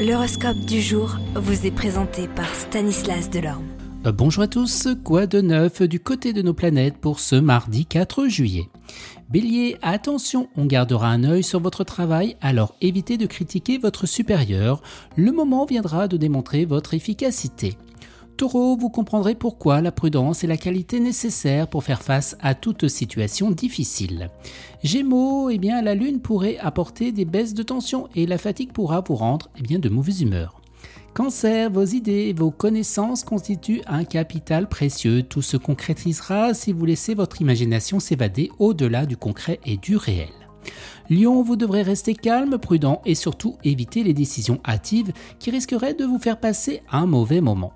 L'horoscope du jour vous est présenté par Stanislas Delorme. Euh, bonjour à tous, quoi de neuf du côté de nos planètes pour ce mardi 4 juillet? Bélier, attention, on gardera un œil sur votre travail, alors évitez de critiquer votre supérieur, le moment viendra de démontrer votre efficacité. Taureau, vous comprendrez pourquoi la prudence est la qualité nécessaire pour faire face à toute situation difficile. Gémeaux, eh bien, la lune pourrait apporter des baisses de tension et la fatigue pourra vous rendre eh bien, de mauvaise humeur. Cancer, vos idées vos connaissances constituent un capital précieux. Tout se concrétisera si vous laissez votre imagination s'évader au-delà du concret et du réel. Lion, vous devrez rester calme, prudent et surtout éviter les décisions hâtives qui risqueraient de vous faire passer un mauvais moment.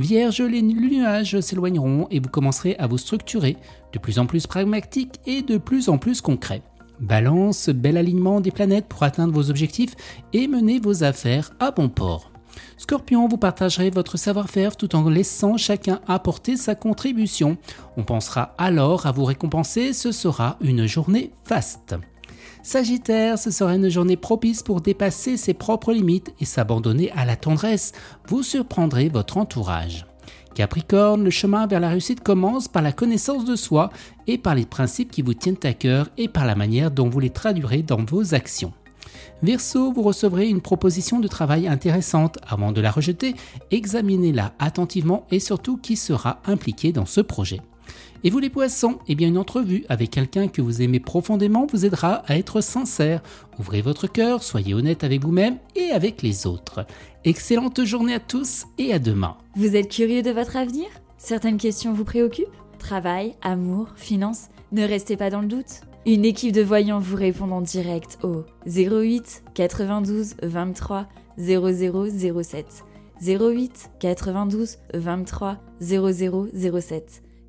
Vierge, les nuages s'éloigneront et vous commencerez à vous structurer, de plus en plus pragmatique et de plus en plus concret. Balance, bel alignement des planètes pour atteindre vos objectifs et mener vos affaires à bon port. Scorpion, vous partagerez votre savoir-faire tout en laissant chacun apporter sa contribution. On pensera alors à vous récompenser, ce sera une journée faste. Sagittaire, ce sera une journée propice pour dépasser ses propres limites et s'abandonner à la tendresse. Vous surprendrez votre entourage. Capricorne, le chemin vers la réussite commence par la connaissance de soi et par les principes qui vous tiennent à cœur et par la manière dont vous les traduirez dans vos actions. Verseau, vous recevrez une proposition de travail intéressante. Avant de la rejeter, examinez-la attentivement et surtout qui sera impliqué dans ce projet. Et vous les poissons, eh bien une entrevue avec quelqu'un que vous aimez profondément vous aidera à être sincère. Ouvrez votre cœur, soyez honnête avec vous-même et avec les autres. Excellente journée à tous et à demain. Vous êtes curieux de votre avenir? Certaines questions vous préoccupent? Travail, amour, finances Ne restez pas dans le doute. Une équipe de voyants vous répond en direct au 08 92 23 0007. 08 92 23 0007.